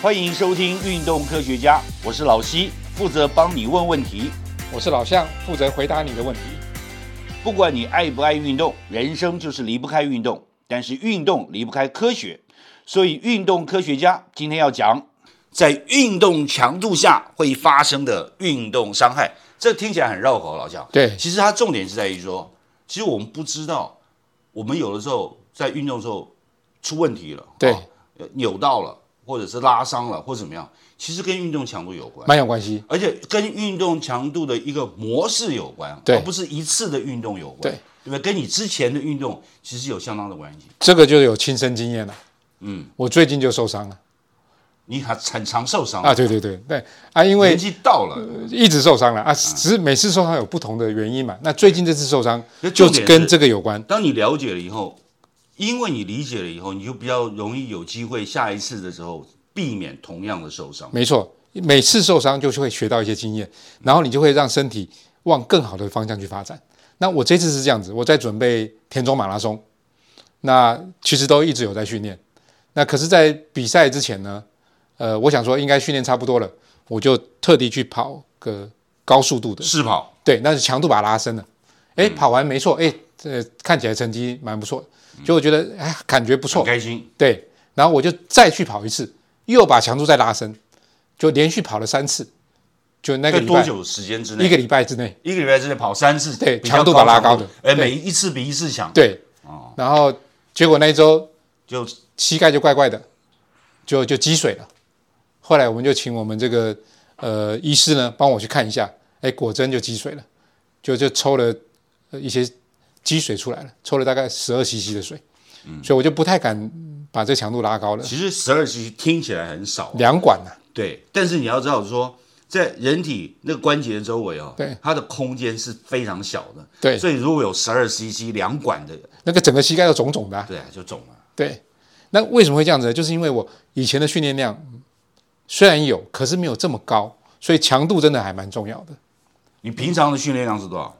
欢迎收听《运动科学家》，我是老西，负责帮你问问题。我是老向，负责回答你的问题。不管你爱不爱运动，人生就是离不开运动。但是运动离不开科学，所以运动科学家今天要讲，在运动强度下会发生的运动伤害。这听起来很绕口，老向。对，其实它重点是在于说，其实我们不知道，我们有的时候在运动的时候出问题了，对哦，扭到了，或者是拉伤了，或者怎么样，其实跟运动强度有关。蛮有关系。而且跟运动强度的一个模式有关，对而不是一次的运动有关，对对不对？跟你之前的运动其实有相当的关系。这个就有亲身经验了。嗯，我最近就受伤了你还很常受伤啊！对对对对啊，因为年纪到了，一直受伤了啊，只是每次受伤有不同的原因嘛。那最近这次受伤那就是跟这个有关。当你了解了以后，因为你理解了以后，你就比较容易有机会下一次的时候避免同样的受伤。没错，每次受伤就是会学到一些经验，然后你就会让身体往更好的方向去发展。那我这次是这样子，我在准备田中马拉松，那其实都一直有在训练。那可是，在比赛之前呢，呃，我想说应该训练差不多了，我就特地去跑个高速度的，试跑，对，那是强度把它拉伸了。哎，跑完没错，哎，这看起来成绩蛮不错的，就我觉得哎感觉不错。很，开心。对，然后我就再去跑一次，又把强度再拉伸，就连续跑了三次，就那个多久时间之内？一个礼拜之内，一个礼拜之内跑三次，对强度把拉高的。哎，每一次比一次强，对，哦。然后结果那一周就膝盖就怪怪的，就就积水了。后来我们就请我们这个呃医师呢帮我去看一下，哎，果真就积水了，就就抽了呃一些积水出来了，抽了大概十二 CC 的水，所以我就不太敢把这强度拉高了，其实十二 cc 听起来很少，两管啊，对，但是你要知道说，在人体那个关节的周围哦，对，它的空间是非常小的，对。所以如果有十二 cc 两管的，那个整个膝盖都肿肿的啊、对啊，就肿了。对，那为什么会这样子呢？就是因为我以前的训练量嗯虽然有，可是没有这么高，所以强度真的还蛮重要的。你平常的训练量是多少？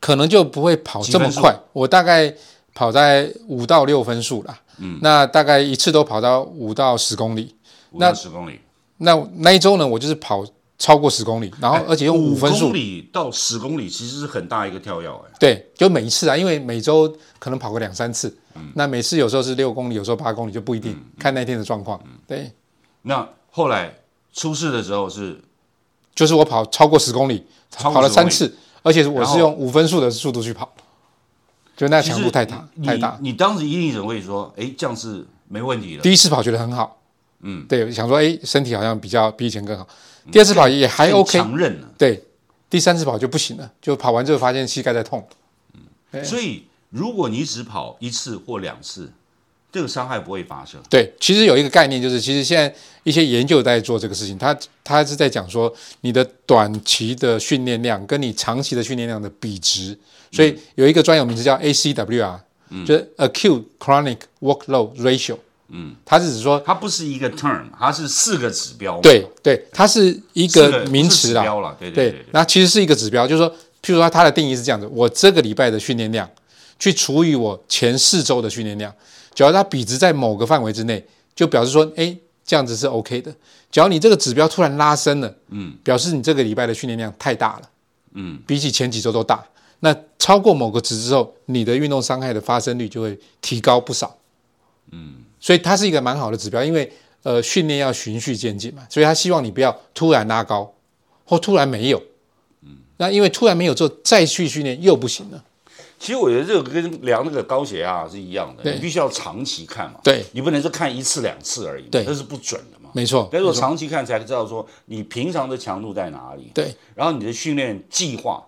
可能就不会跑这么快，我大概跑在五到六分数啦。嗯，那大概一次都跑到五到十公里。五到十公里，那那一周呢，我就是跑超过十公里，然后而且用五分数。公，里到十公里，其实是很大一个跳跃哎。对，就每一次啊，因为每周可能跑个两三次，嗯。那每次有时候是六公里，有时候八公里就不一定，看那天的状况。对，那后来出事的时候是？就是我跑超过十公里，跑了10公里。三次，而且我是用五分速的速度去跑，就那强度太大太大。你当时一定会说，哎，这样是没问题的。第一次跑觉得很好，嗯，对，想说哎，身体好像比较比以前更好。第二次跑也还更 OK，强韧了。对，第三次跑就不行了，就跑完之后发现膝盖在痛。嗯所以如果你只跑一次或两次，这个伤害不会发生。对，其实有一个概念就是，其实现在一些研究在做这个事情，他他是在讲说你的短期的训练量跟你长期的训练量的比值，所以有一个专有名词叫 ACWR，、就是 Acute Chronic Workload Ratio。嗯，它是指说，它不是一个 term，它是四个指标嘛。对对，它是一四个名词啦，对对，那其实是一个指标，就是说，譬如说它的定义是这样子：我这个礼拜的训练量，去除以我前四周的训练量，只要它比值在某个范围之内，就表示说，哎，这样子是 OK 的。只要你这个指标突然拉升了，嗯，表示你这个礼拜的训练量太大了，嗯，比起前几周都大。那超过某个值之后，你的运动伤害的发生率就会提高不少，嗯，所以它是一个蛮好的指标，因为呃训练要循序渐进嘛，所以他希望你不要突然拉高，或突然没有，嗯那因为突然没有之后再去训练又不行了。其实我觉得这个跟量那个高血压是一样的，你必须要长期看嘛。对，你不能是看一次两次而已，对这是不准的嘛。没错，但是我长期看才知道说你平常的强度在哪里，对，然后你的训练计划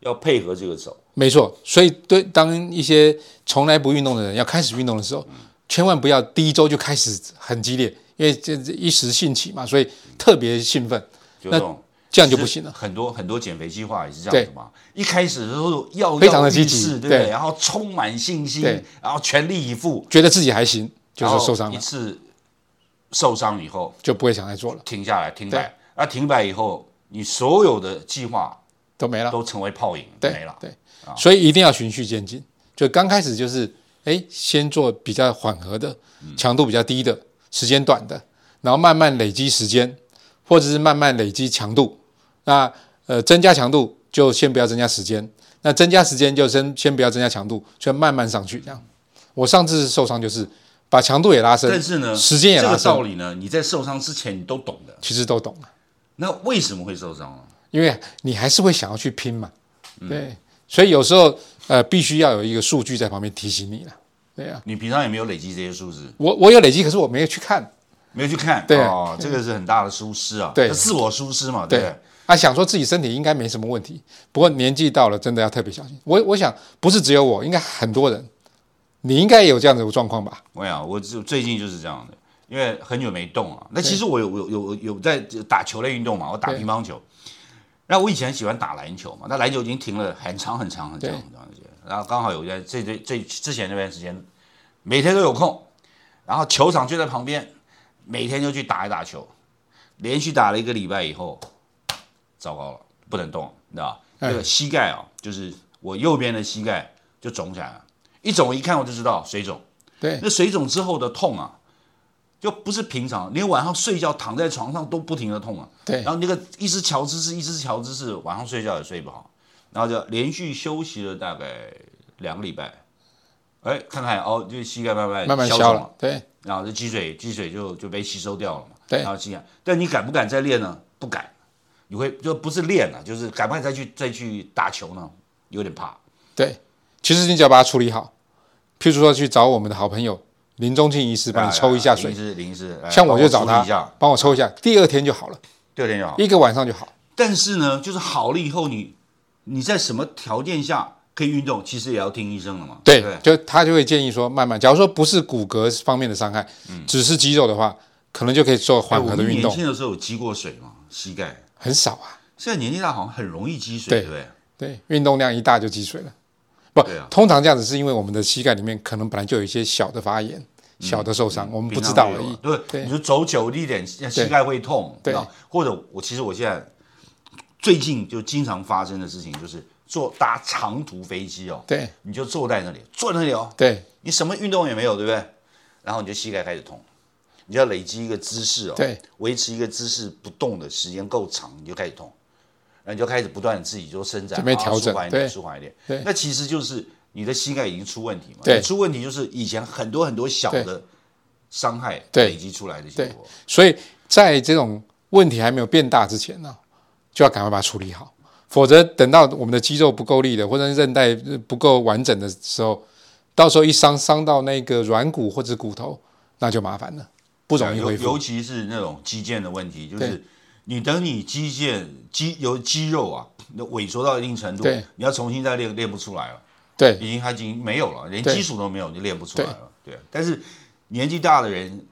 要配合这个走。没错。所以对当一些从来不运动的人要开始运动的时候，千万不要第一周就开始很激烈，因为这这一时兴起嘛，所以特别兴奋，就这种这样就不行了。很多很多减肥计划也是这样子嘛，一开始的时候要非常的积极要对不对？然后充满信心，然后全力以赴，觉得自己还行，就是受伤了，一次受伤以后就不会想再做了，停下来停摆，那停摆以后，你所有的计划都没了。都成为泡影，对没了。对，所以一定要循序渐进。就刚开始就是，哎，先做比较缓和的，强度比较低的，时间短的，然后慢慢累积时间，或者是慢慢累积强度。那呃，增加强度就先不要增加时间，那增加时间就先先不要增加强度，就慢慢上去这样。我上次受伤就是把强度也拉伸，但是呢，时间也拉这个道理呢，你在受伤之前你都懂的。其实都懂了，那为什么会受伤呢？因为你还是会想要去拼嘛，嗯。对，所以有时候呃，必须要有一个数据在旁边提醒你了，对啊，你平常有没有累积这些数字，我我有累积，可是我没有去看，没有去看，对哦，这个是很大的疏失啊，对自我疏失嘛，对？啊，想说自己身体应该没什么问题，不过年纪到了，真的要特别小心。我我想不是只有我，应该很多人，你应该也有这样子的状况吧？我想我就最近就是这样的，因为很久没动啊。那其实我有有有有在打球类运动嘛，我打乒乓球。那我以前喜欢打篮球嘛，那篮球已经停了很长很长很长很长时间，然后刚好有在这这这之前那段时间，每天都有空，然后球场就在旁边，每天就去打一打球，连续打了一个礼拜以后，糟糕了，不能动，你知道吧？哎。这个膝盖啊，就是我右边的膝盖就肿起来了，一肿一看我就知道水肿。对。那水肿之后的痛啊，就不是平常，连晚上睡觉躺在床上都不停的痛啊。对。然后那个一直瞧姿势，一直瞧姿势，晚上睡觉也睡不好，然后就连续休息了大概两个礼拜，哎，看看哦，就膝盖慢慢慢慢消了，对然后这积水积水就就被吸收掉了嘛。对然后这样，但你敢不敢再练呢？不敢，你会就不是练了，就是敢不敢再去再去打球呢？有点怕。对。其实你只要把它处理好，譬如说去找我们的好朋友林中庆医师帮你抽一下水林，师林师，像我就找他帮我抽一下，第二天就好了，第二天就好。一个晚上就好。但是呢，就是好了以后你，你在什么条件下可以运动，其实也要听医生的嘛。对就他就会建议说，慢慢，假如说不是骨骼方面的伤害，只是肌肉的话，可能就可以做缓和的运动，年轻的时候有积过水嘛，膝盖。很少啊。现在年纪大好像很容易积水，对对不对？对，运动量一大就积水了。不，通常这样子是因为我们的膝盖里面可能本来就有一些小的发炎、小的受伤，我们不知道而已。对，对你就走久一点，膝盖会痛，对或者我其实我现在最近就经常发生的事情就是坐搭长途飞机哦，对。你就坐在那里，坐在那里哦，对。你什么运动也没有，对不对？然后你就膝盖开始痛，你就要累积一个姿势哦，对，维持一个姿势不动的时间够长，你就开始痛，然后你就开始不断的自己就伸展，啊准备调整舒缓一点，舒缓一点。对。那其实就是你的膝盖已经出问题嘛，对。出问题就是以前很多很多小的伤害累积出来的结果。所以在这种问题还没有变大之前呢，就要赶快把它处理好，否则等到我们的肌肉不够力的，或者是韧带不够完整的时候，到时候一伤伤到那个软骨或者骨头，那就麻烦了，不容易尤恢复。尤其是那种肌腱的问题，就是你等你肌腱肌由肌肉啊，萎缩到一定程度，你要重新再练练不出来了。对已经它已经没有了，连基础都没有，就练不出来了。对，但是年纪大的人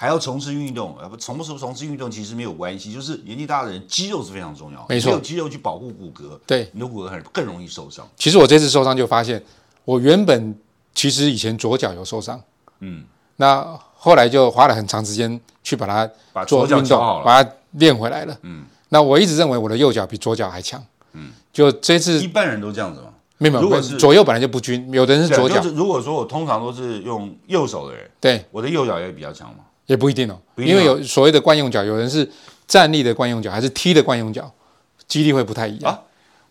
还要从事运动，呃，不从不从事运动其实没有关系，就是年纪大的人肌肉是非常重要，没错有肌肉去保护骨骼，对，你的骨骼很更容易受伤。其实我这次受伤就发现，我原本其实以前左脚有受伤，嗯，那后来就花了很长时间去把它把左脚做运动把它练回来了。嗯，那我一直认为我的右脚比左脚还强。嗯，就这次一般人都这样子嘛。没有没有如果是左右本来就不均，有的人是左脚就，是如果说我通常都是用右手的人，对，我的右脚也比较强嘛。也不一定哦，因为有所谓的惯用脚，有人是站立的惯用脚，还是踢的惯用脚，肌力会不太一样。啊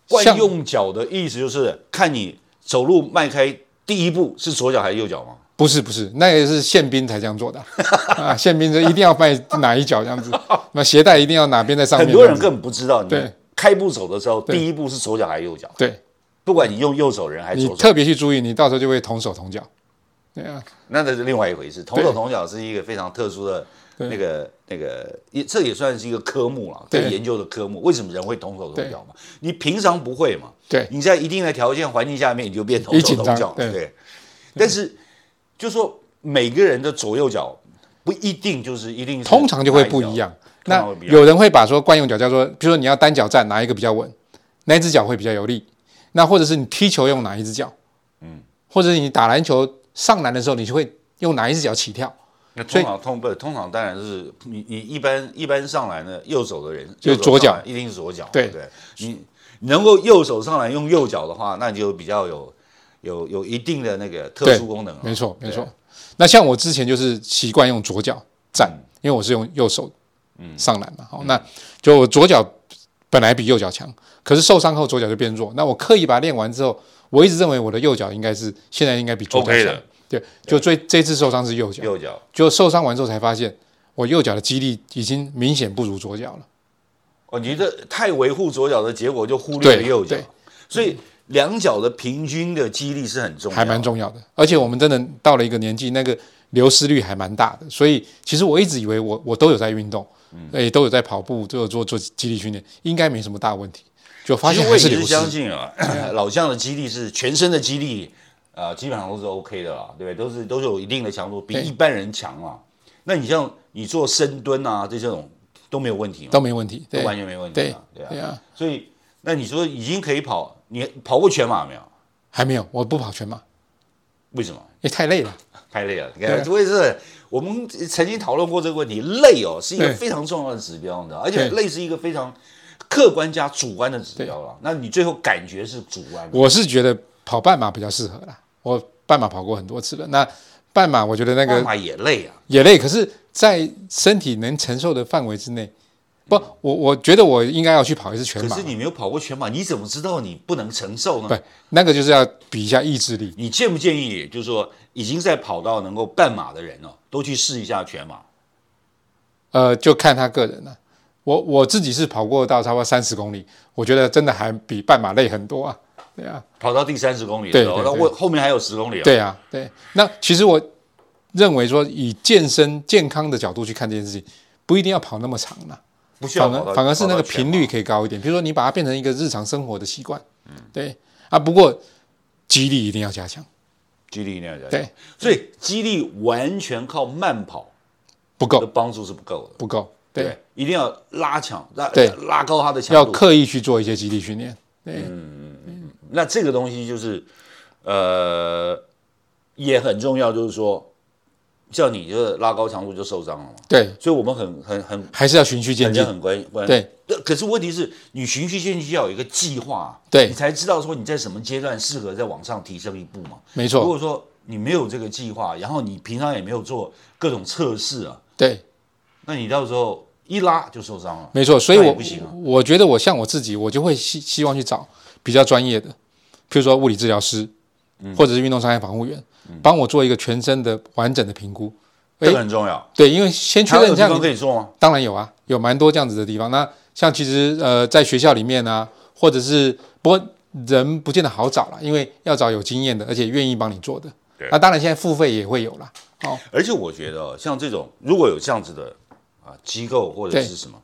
惯用脚的意思就是看你走路迈开第一步是左脚还是右脚吗？不是不是，那也是宪兵才这样做的 啊！宪兵就一定要迈哪一脚这样子，那鞋带一定要哪边在上面。很多人根本不知道，你对开步走的时候，第一步是左脚还是右脚？对不管你用右手人还是左手，你特别去注意，你到时候就会同手同脚。对啊，那那是另外一回事。同手同脚是一个非常特殊的那个那个，也这也算是一个科目了，对研究的科目。为什么人会同手同脚嘛？你平常不会嘛？对你在一定的条件环境下面，你就变同手同脚，对对。但是就说每个人的左右脚不一定就是一定是通常就会不一样。那有人会把说惯用脚叫做，比如说你要单脚站，哪一个比较稳，哪一只脚会比较有力？那或者是你踢球用哪一只脚？嗯，或者是你打篮球上篮的时候，你就会用哪一只脚起跳？那通常通不通常当然是你你一般一般上篮呢，右手的人就是左脚一定是左脚，对不对？你你能够右手上来用右脚的话，那你就比较有有有一定的那个特殊功能了。没错，没错。那像我之前就是习惯用左脚站，因为我是用右手上篮嘛，好，那就我左脚本来比右脚强，可是受伤后左脚就变弱，那我刻意把它练完之后，我一直认为我的右脚应该是现在应该比左脚强的，对，就最这次受伤是右脚，右脚。就受伤完之后才发现我右脚的肌力已经明显不如左脚了。哦，你这太维护左脚的结果，就忽略了右脚，所以两脚的平均的肌力是很重要的，还蛮重要的。而且我们真的到了一个年纪，那个流失率还蛮大的。所以其实我一直以为我我都有在运动，嗯也都有在跑步，都有做做肌力训练，应该没什么大问题。就发现其实我也是还是流失。相信啊，老将的肌力是全身的肌力啊、基本上都是 OK 的啦，对不对？都是都是有一定的强度，比一般人强啊。那你像你做深蹲啊，这种都没有问题嘛，都没问题，都完全没问题对啊，对啊。对啊，所以那你说已经可以跑，你跑过全马没有？还没有，我不跑全马，为什么？也太累了。太累了，你对看，我也是，我们曾经讨论过这个问题，累哦是一个非常重要的指标，你知道，而且累是一个非常客观加主观的指标了。那你最后感觉是主观，我是觉得跑半马比较适合啦，我半马跑过很多次了。那半马我觉得那个半马也累啊。也累，可是，在身体能承受的范围之内，不，我我觉得我应该要去跑一次全马可是。你没有跑过全马，你怎么知道你不能承受呢？对，那个就是要比一下意志力。你建不建议，就是说已经在跑到能够半马的人哦，都去试一下全马？呃，就看他个人了、我我自己是跑过到差不多三十公里，我觉得真的还比半马累很多啊。对啊，跑到第三十公里的时候，那我后面还有十公里啊。对啊，对。那其实我认为说，以健身健康的角度去看这件事情，不一定要跑那么长啦。不需要反而反而是那个频率可以高一点。比如说，你把它变成一个日常生活的习惯，嗯，对啊。不过肌力一定要加强，肌力一定要加强。对，所以肌力完全靠慢跑不够帮助是不够的。不够，对对，，一定要拉强，拉对拉高它的强度。要刻意去做一些肌力训练。对，那这个东西就是，呃，也很重要，就是说，叫你就是拉高强度就受伤了嘛，对，所以我们很很很还是要循序渐进。很关关对。可是问题是你循序渐进要有一个计划，对你才知道说你在什么阶段适合再往上提升一步嘛。没错，如果说你没有这个计划，然后你平常也没有做各种测试啊，对，那你到时候一拉就受伤了。没错。所以我不行啊我觉得我像我自己，我就会希希望去找比较专业的，譬如说物理治疗师，嗯或者是运动伤害防护员，帮我做一个全身的完整的评估。这个很重要。对，因为先确认这样你可以做吗？当然有啊，有蛮多这样子的地方。那像其实呃，在学校里面啊，或者是不过人不见得好找了，因为要找有经验的，而且愿意帮你做的对。那当然现在付费也会有啦。哦，而且我觉得哦像这种如果有这样子的啊机构或者是什么，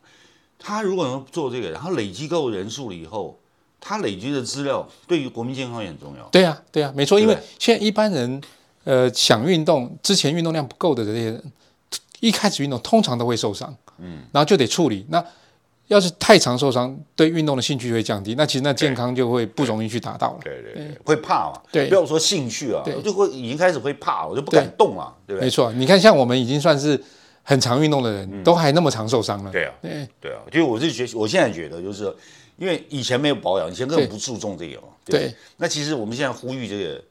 他如果能做这个，然后累积够人数了以后，他累积的资料对于国民健康也很重要。对呀、对呀、没错。因为对现在一般人呃想运动，之前运动量不够的这些人，一开始运动通常都会受伤，嗯，然后就得处理。那要是太常受伤，对运动的兴趣会降低，那其实那健康就会不容易去达到了。对对对，会怕嘛？对不要说兴趣啊对，就会已经开始会怕，我就不敢动了，对不对？没错，你看像我们已经算是很常运动的人，都还那么常受伤了。对啊，对对啊，就我是觉，我现在觉得就是，因为以前没有保养，以前根本不注重这个嘛。对那其实我们现在呼吁这个，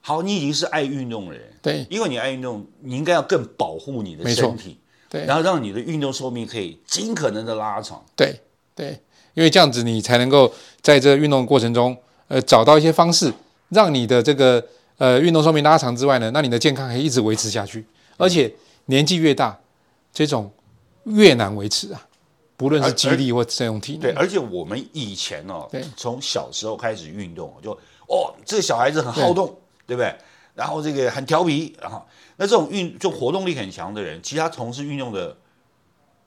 好，你已经是爱运动的人，对因为你爱运动，你应该要更保护你的身体，对然后让你的运动寿命可以尽可能的拉长。对对，因为这样子你才能够在这个运动过程中，呃，找到一些方式，让你的这个呃运动寿命拉长之外呢，那你的健康可以一直维持下去。而且年纪越大，这种越难维持啊，不论是肌力或这种体能。对，而且我们以前哦，从小时候开始运动，就哦，这个小孩子很好动，对不对？然后这个很调皮，然后那这种运就活动力很强的人，其他从事运动的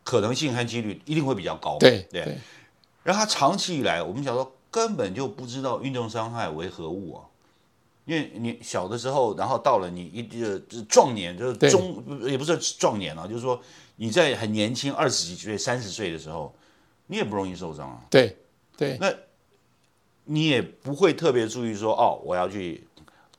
可能性和几率一定会比较高。对，对对然后他长期以来，我们小时候根本就不知道运动伤害为何物啊。因为你小的时候，然后到了你一呃壮年，就是中也不是壮年啊，就是说你在很年轻二十几岁、三十岁的时候，你也不容易受伤啊。对对那你也不会特别注意说哦，我要去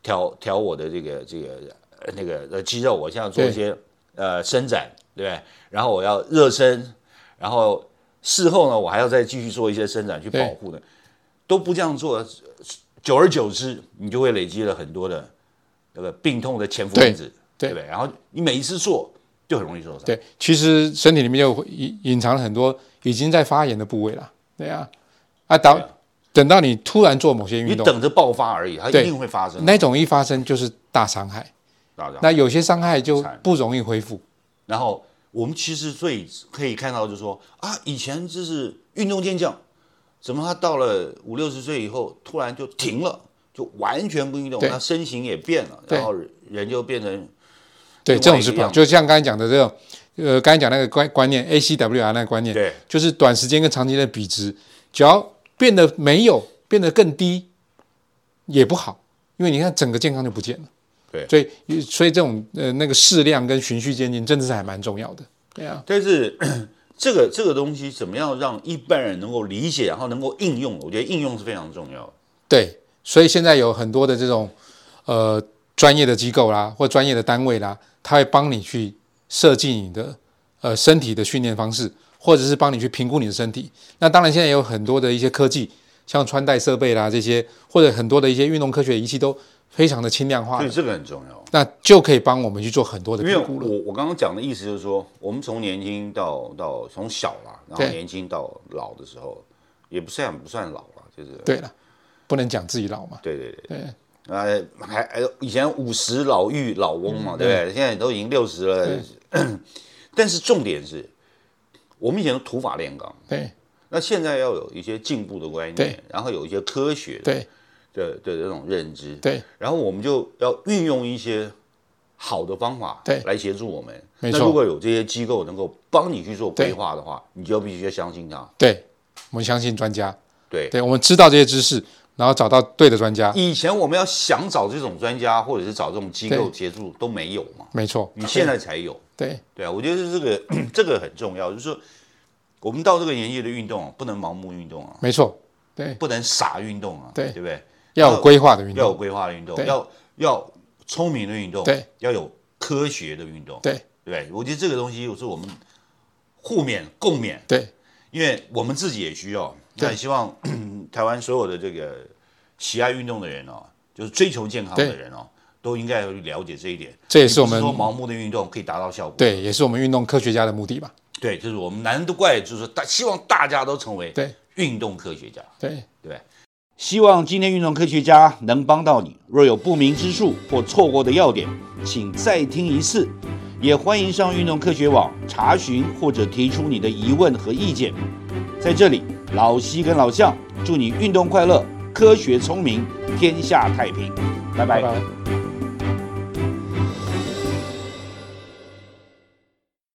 调调我的这个这个呃那个呃肌肉，我现在做一些呃伸展，对不对？然后我要热身，然后事后呢，我还要再继续做一些伸展去保护的，都不这样做，久而久之，你就会累积了很多的那个病痛的潜伏因子，对不对？然后你每一次做就很容易受伤。对，其实身体里面就隐隐藏了很多已经在发炎的部位了。对啊，啊，等啊等到你突然做某些你运动，等着爆发而已，它一定会发生。那种一发生就是大伤害。大家那有些伤害就不容易恢复。然后我们其实最可以看到，就是说啊，以前就是运动健将，怎么他到了五六十岁以后，突然就停了，就完全不运动，对他身形也变了，然后人就变成对，另这种是不就像刚才讲的这种，呃，刚才讲那个观观念，ACWR 那个观念，对就是短时间跟长期的比值，只要变得没有，变得更低，也不好，因为你看整个健康就不见了。对所以所以这种呃那个适量跟循序渐进，真的是还蛮重要的。对啊，但是 这个这个东西怎么样让一般人能够理解，然后能够应用？我觉得应用是非常重要的。对，所以现在有很多的这种呃专业的机构啦，或专业的单位啦，他会帮你去设计你的呃身体的训练方式，或者是帮你去评估你的身体。那当然现在有很多的一些科技，像穿戴设备啦这些，或者很多的一些运动科学仪器都非常的轻量化的，所以这个很重要。那就可以帮我们去做很多的评估了。我我刚刚讲的意思就是说，我们从年轻到到从小啦，然后年轻到老的时候，也不算不算老了，就是对了，不能讲自己老嘛。对对对，对呃，还还以前五十老妪老翁嘛，对不对？现在都已经六十了，但是重点是，我们以前都土法炼钢，对。那现在要有一些进步的观念，然后有一些科学的对的的这种认知，对。然后我们就要运用一些好的方法，对来协助我们。没。错那如果有这些机构能够帮你去做规划的话，你就必须要相信他。对，我们相信专家，对，对我们知道这些知识，然后找到对的专家，以前我们要想找这种专家，或者是找这种机构协助都没有嘛，没错。你现在才有。对。对啊，我觉得这个 这个很重要，就是说我们到这个年纪的运动啊，不能盲目运动啊，没错，对，不能傻运动啊，对。对不对？要有规划的运动。要有，规划的运动，要要聪明的运动，对，要有科学的运动，对。对不对？我觉得这个东西是我们互勉共勉，对。因为我们自己也需要。对那也希望 台湾所有的这个喜爱运动的人哦，就是追求健康的人哦，都应该要去了解这一点。这也是我们说盲目的运动可以达到效果。对，也是我们运动科学家的目的吧？对，就是我们难得怪，就是说大希望大家都成为对运动科学家。对，对？希望今天运动科学家能帮到你。若有不明之处或错过的要点，请再听一次。也欢迎上运动科学网查询或者提出你的疑问和意见。在这里，老西跟老向祝你运动快乐，科学聪明，天下太平。拜拜拜拜。